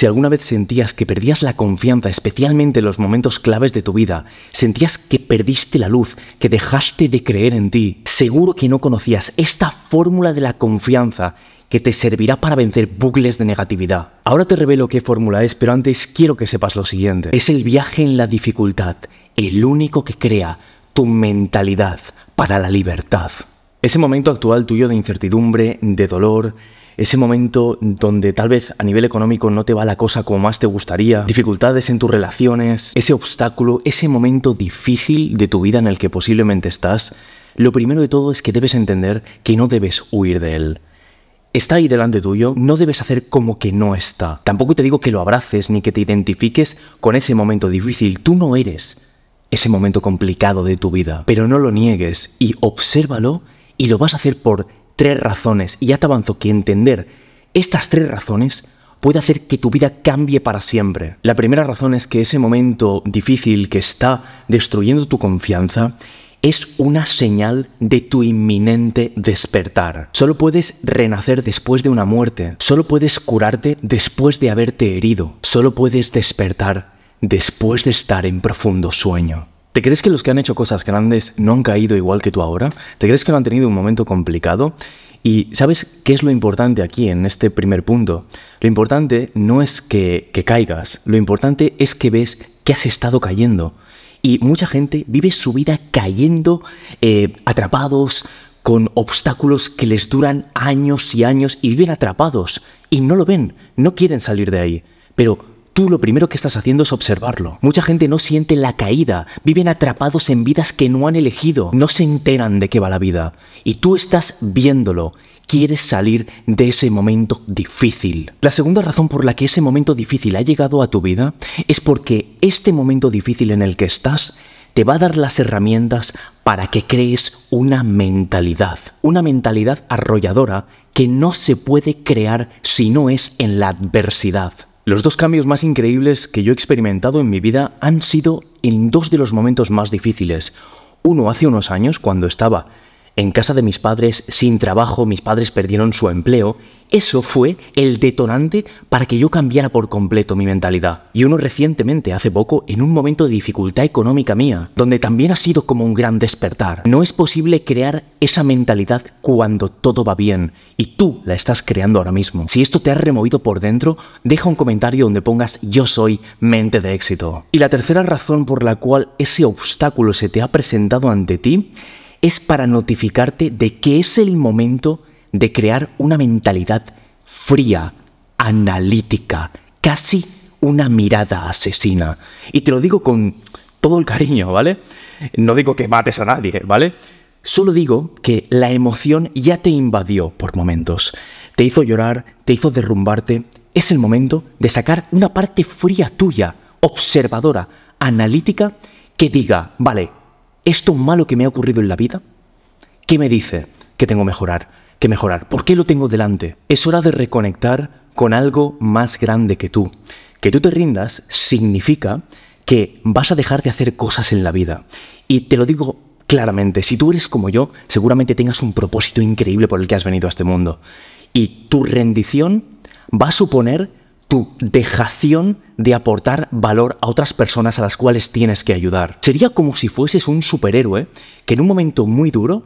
Si alguna vez sentías que perdías la confianza, especialmente en los momentos claves de tu vida, sentías que perdiste la luz, que dejaste de creer en ti, seguro que no conocías esta fórmula de la confianza que te servirá para vencer bucles de negatividad. Ahora te revelo qué fórmula es, pero antes quiero que sepas lo siguiente. Es el viaje en la dificultad, el único que crea tu mentalidad para la libertad. Ese momento actual tuyo de incertidumbre, de dolor, ese momento donde tal vez a nivel económico no te va la cosa como más te gustaría, dificultades en tus relaciones, ese obstáculo, ese momento difícil de tu vida en el que posiblemente estás, lo primero de todo es que debes entender que no debes huir de él. Está ahí delante tuyo, no debes hacer como que no está. Tampoco te digo que lo abraces ni que te identifiques con ese momento difícil. Tú no eres ese momento complicado de tu vida, pero no lo niegues y obsérvalo y lo vas a hacer por tres razones. Y ya te avanzo que entender estas tres razones puede hacer que tu vida cambie para siempre. La primera razón es que ese momento difícil que está destruyendo tu confianza es una señal de tu inminente despertar. Solo puedes renacer después de una muerte. Solo puedes curarte después de haberte herido. Solo puedes despertar después de estar en profundo sueño. ¿Te crees que los que han hecho cosas grandes no han caído igual que tú ahora? ¿Te crees que no han tenido un momento complicado? Y ¿sabes qué es lo importante aquí en este primer punto? Lo importante no es que, caigas, lo importante es que ves que has estado cayendo. Y mucha gente vive su vida cayendo, eh, atrapados, con obstáculos que les duran años y años y viven atrapados. Y no lo ven, no quieren salir de ahí. Pero Tú lo primero que estás haciendo es observarlo. Mucha gente no siente la caída, viven atrapados en vidas que no han elegido, no se enteran de qué va la vida. Y tú estás viéndolo, quieres salir de ese momento difícil. La segunda razón por la que ese momento difícil ha llegado a tu vida es porque este momento difícil en el que estás te va a dar las herramientas para que crees una mentalidad, una mentalidad arrolladora que no se puede crear si no es en la adversidad. Los dos cambios más increíbles que yo he experimentado en mi vida han sido en dos de los momentos más difíciles. Uno hace unos años, cuando estaba en casa de mis padres sin trabajo, mis padres perdieron su empleo eso fue el detonante para que yo cambiara por completo mi mentalidad. Y uno recientemente, hace poco, en un momento de dificultad económica mía, donde también ha sido como un gran despertar. No es posible crear esa mentalidad cuando todo va bien, y tú la estás creando ahora mismo. Si esto te ha removido por dentro, deja un comentario donde pongas yo soy mente de éxito. Y la tercera razón por la cual ese obstáculo se te ha presentado ante ti es para notificarte de que es el momento de crear una mentalidad fría, analítica, casi una mirada asesina. Y te lo digo con todo el cariño, ¿vale? No digo que mates a nadie, ¿vale? Solo digo que la emoción ya te invadió por momentos. Te hizo llorar, te hizo derrumbarte. Es el momento de sacar una parte fría tuya, observadora, analítica, que diga, vale, ¿esto malo que me ha ocurrido en la vida? ¿Qué me dice que tengo mejorar? que mejorar. ¿Por qué lo tengo delante? Es hora de reconectar con algo más grande que tú. Que tú te rindas significa que vas a dejar de hacer cosas en la vida. Y te lo digo claramente, si tú eres como yo, seguramente tengas un propósito increíble por el que has venido a este mundo. Y tu rendición va a suponer tu dejación de aportar valor a otras personas a las cuales tienes que ayudar. Sería como si fueses un superhéroe que en un momento muy duro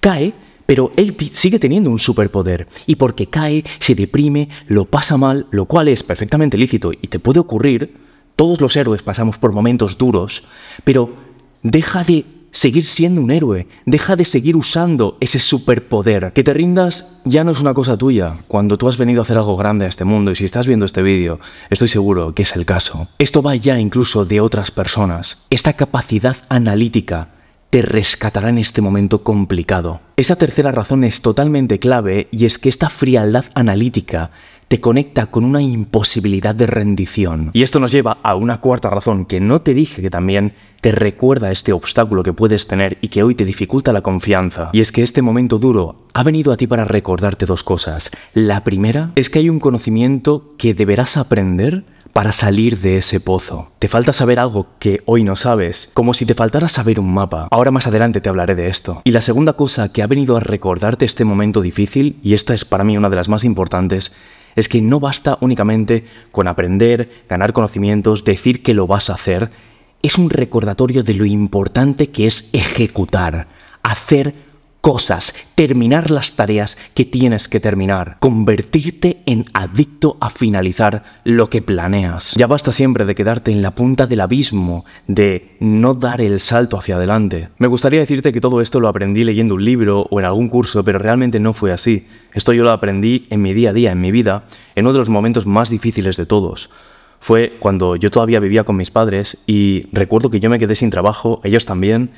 cae pero él sigue teniendo un superpoder y porque cae, se deprime, lo pasa mal, lo cual es perfectamente lícito y te puede ocurrir, todos los héroes pasamos por momentos duros, pero deja de seguir siendo un héroe, deja de seguir usando ese superpoder. Que te rindas ya no es una cosa tuya, cuando tú has venido a hacer algo grande a este mundo y si estás viendo este vídeo, estoy seguro que es el caso. Esto va ya incluso de otras personas. Esta capacidad analítica te rescatará en este momento complicado. Esa tercera razón es totalmente clave y es que esta frialdad analítica te conecta con una imposibilidad de rendición. Y esto nos lleva a una cuarta razón que no te dije que también te recuerda este obstáculo que puedes tener y que hoy te dificulta la confianza. Y es que este momento duro ha venido a ti para recordarte dos cosas. La primera es que hay un conocimiento que deberás aprender para salir de ese pozo. Te falta saber algo que hoy no sabes, como si te faltara saber un mapa. Ahora más adelante te hablaré de esto. Y la segunda cosa que ha venido a recordarte este momento difícil, y esta es para mí una de las más importantes, es que no basta únicamente con aprender, ganar conocimientos, decir que lo vas a hacer, es un recordatorio de lo importante que es ejecutar, hacer cosas, terminar las tareas que tienes que terminar, convertirte en adicto a finalizar lo que planeas. Ya basta siempre de quedarte en la punta del abismo, de no dar el salto hacia adelante. Me gustaría decirte que todo esto lo aprendí leyendo un libro o en algún curso, pero realmente no fue así. Esto yo lo aprendí en mi día a día, en mi vida, en uno de los momentos más difíciles de todos fue cuando yo todavía vivía con mis padres y recuerdo que yo me quedé sin trabajo, ellos también,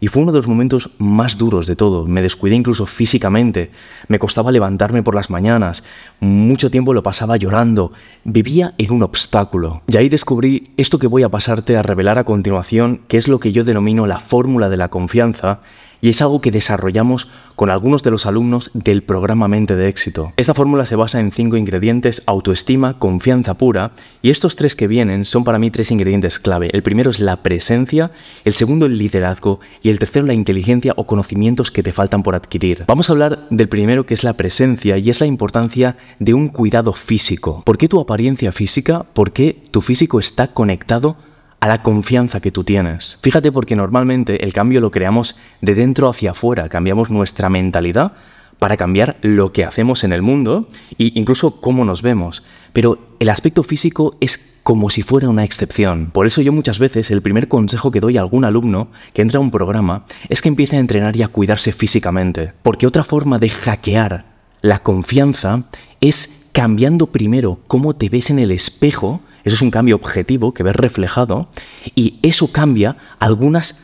y fue uno de los momentos más duros de todo. Me descuidé incluso físicamente. Me costaba levantarme por las mañanas. Mucho tiempo lo pasaba llorando. Vivía en un obstáculo. Y ahí descubrí esto que voy a pasarte a revelar a continuación, que es lo que yo denomino la fórmula de la confianza y es algo que desarrollamos con algunos de los alumnos del programa Mente de Éxito. Esta fórmula se basa en cinco ingredientes, autoestima, confianza pura, y estos tres que vienen son para mí tres ingredientes clave. El primero es la presencia, el segundo el liderazgo y el tercero la inteligencia o conocimientos que te faltan por adquirir. Vamos a hablar del primero que es la presencia y es la importancia de un cuidado físico. ¿Por qué tu apariencia física? ¿Por qué tu físico está conectado a la confianza que tú tienes. Fíjate porque normalmente el cambio lo creamos de dentro hacia afuera, cambiamos nuestra mentalidad para cambiar lo que hacemos en el mundo e incluso cómo nos vemos. Pero el aspecto físico es como si fuera una excepción. Por eso yo muchas veces el primer consejo que doy a algún alumno que entra a un programa es que empiece a entrenar y a cuidarse físicamente. Porque otra forma de hackear la confianza es cambiando primero cómo te ves en el espejo eso es un cambio objetivo que ves reflejado y eso cambia algunas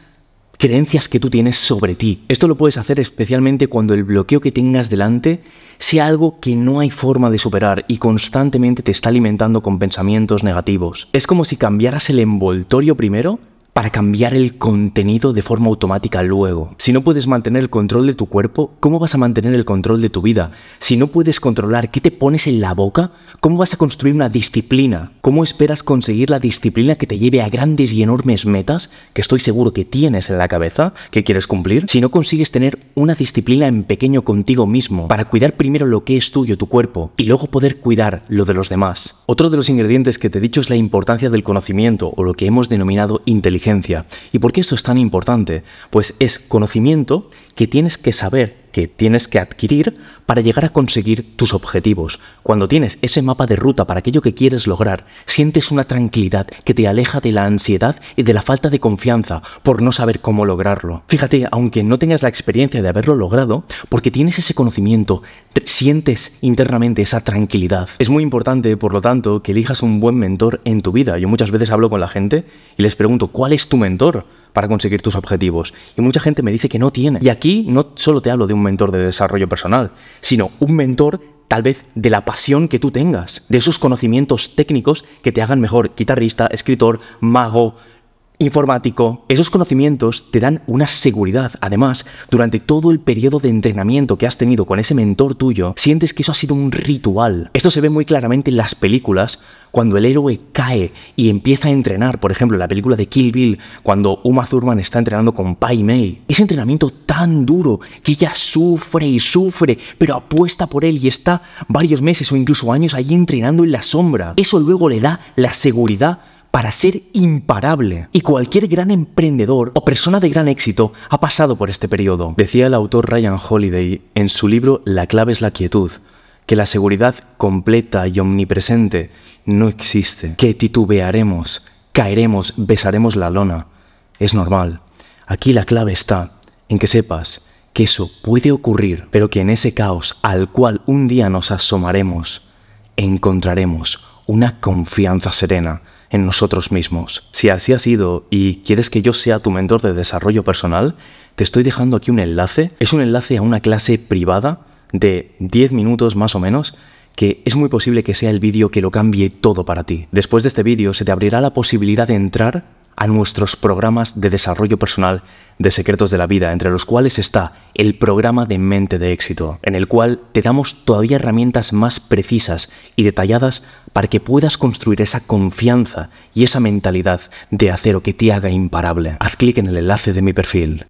creencias que tú tienes sobre ti. Esto lo puedes hacer especialmente cuando el bloqueo que tengas delante sea algo que no hay forma de superar y constantemente te está alimentando con pensamientos negativos. Es como si cambiaras el envoltorio primero para cambiar el contenido de forma automática luego. Si no puedes mantener el control de tu cuerpo, ¿cómo vas a mantener el control de tu vida? Si no puedes controlar qué te pones en la boca, ¿cómo vas a construir una disciplina? ¿Cómo esperas conseguir la disciplina que te lleve a grandes y enormes metas que estoy seguro que tienes en la cabeza, que quieres cumplir? Si no consigues tener una disciplina en pequeño contigo mismo para cuidar primero lo que es tuyo, tu cuerpo, y luego poder cuidar lo de los demás. Otro de los ingredientes que te he dicho es la importancia del conocimiento o lo que hemos denominado ¿Y por qué esto es tan importante? Pues es conocimiento que tienes que saber que tienes que adquirir para llegar a conseguir tus objetivos. Cuando tienes ese mapa de ruta para aquello que quieres lograr, sientes una tranquilidad que te aleja de la ansiedad y de la falta de confianza por no saber cómo lograrlo. Fíjate, aunque no tengas la experiencia de haberlo logrado, porque tienes ese conocimiento, sientes internamente esa tranquilidad. Es muy importante, por lo tanto, que elijas un buen mentor en tu vida. Yo muchas veces hablo con la gente y les pregunto, ¿cuál es tu mentor? Para conseguir tus objetivos. Y mucha gente me dice que no tiene. Y aquí no solo te hablo de un mentor de desarrollo personal, sino un mentor tal vez de la pasión que tú tengas, de esos conocimientos técnicos que te hagan mejor guitarrista, escritor, mago, informático. Esos conocimientos te dan una seguridad. Además, durante todo el periodo de entrenamiento que has tenido con ese mentor tuyo, sientes que eso ha sido un ritual. Esto se ve muy claramente en las películas cuando el héroe cae y empieza a entrenar, por ejemplo, en la película de Kill Bill, cuando Uma Thurman está entrenando con Pai Mei. Ese entrenamiento tan duro que ella sufre y sufre, pero apuesta por él y está varios meses o incluso años allí entrenando en la sombra. Eso luego le da la seguridad para ser imparable. Y cualquier gran emprendedor o persona de gran éxito ha pasado por este periodo. Decía el autor Ryan Holiday en su libro La clave es la quietud, que la seguridad completa y omnipresente no existe, que titubearemos, caeremos, besaremos la lona. Es normal. Aquí la clave está en que sepas que eso puede ocurrir, pero que en ese caos al cual un día nos asomaremos, encontraremos una confianza serena en nosotros mismos. Si así ha sido y quieres que yo sea tu mentor de desarrollo personal, te estoy dejando aquí un enlace. Es un enlace a una clase privada de 10 minutos más o menos que es muy posible que sea el vídeo que lo cambie todo para ti. Después de este vídeo se te abrirá la posibilidad de entrar a nuestros programas de desarrollo personal de secretos de la vida, entre los cuales está el programa de mente de éxito, en el cual te damos todavía herramientas más precisas y detalladas para que puedas construir esa confianza y esa mentalidad de acero que te haga imparable. Haz clic en el enlace de mi perfil.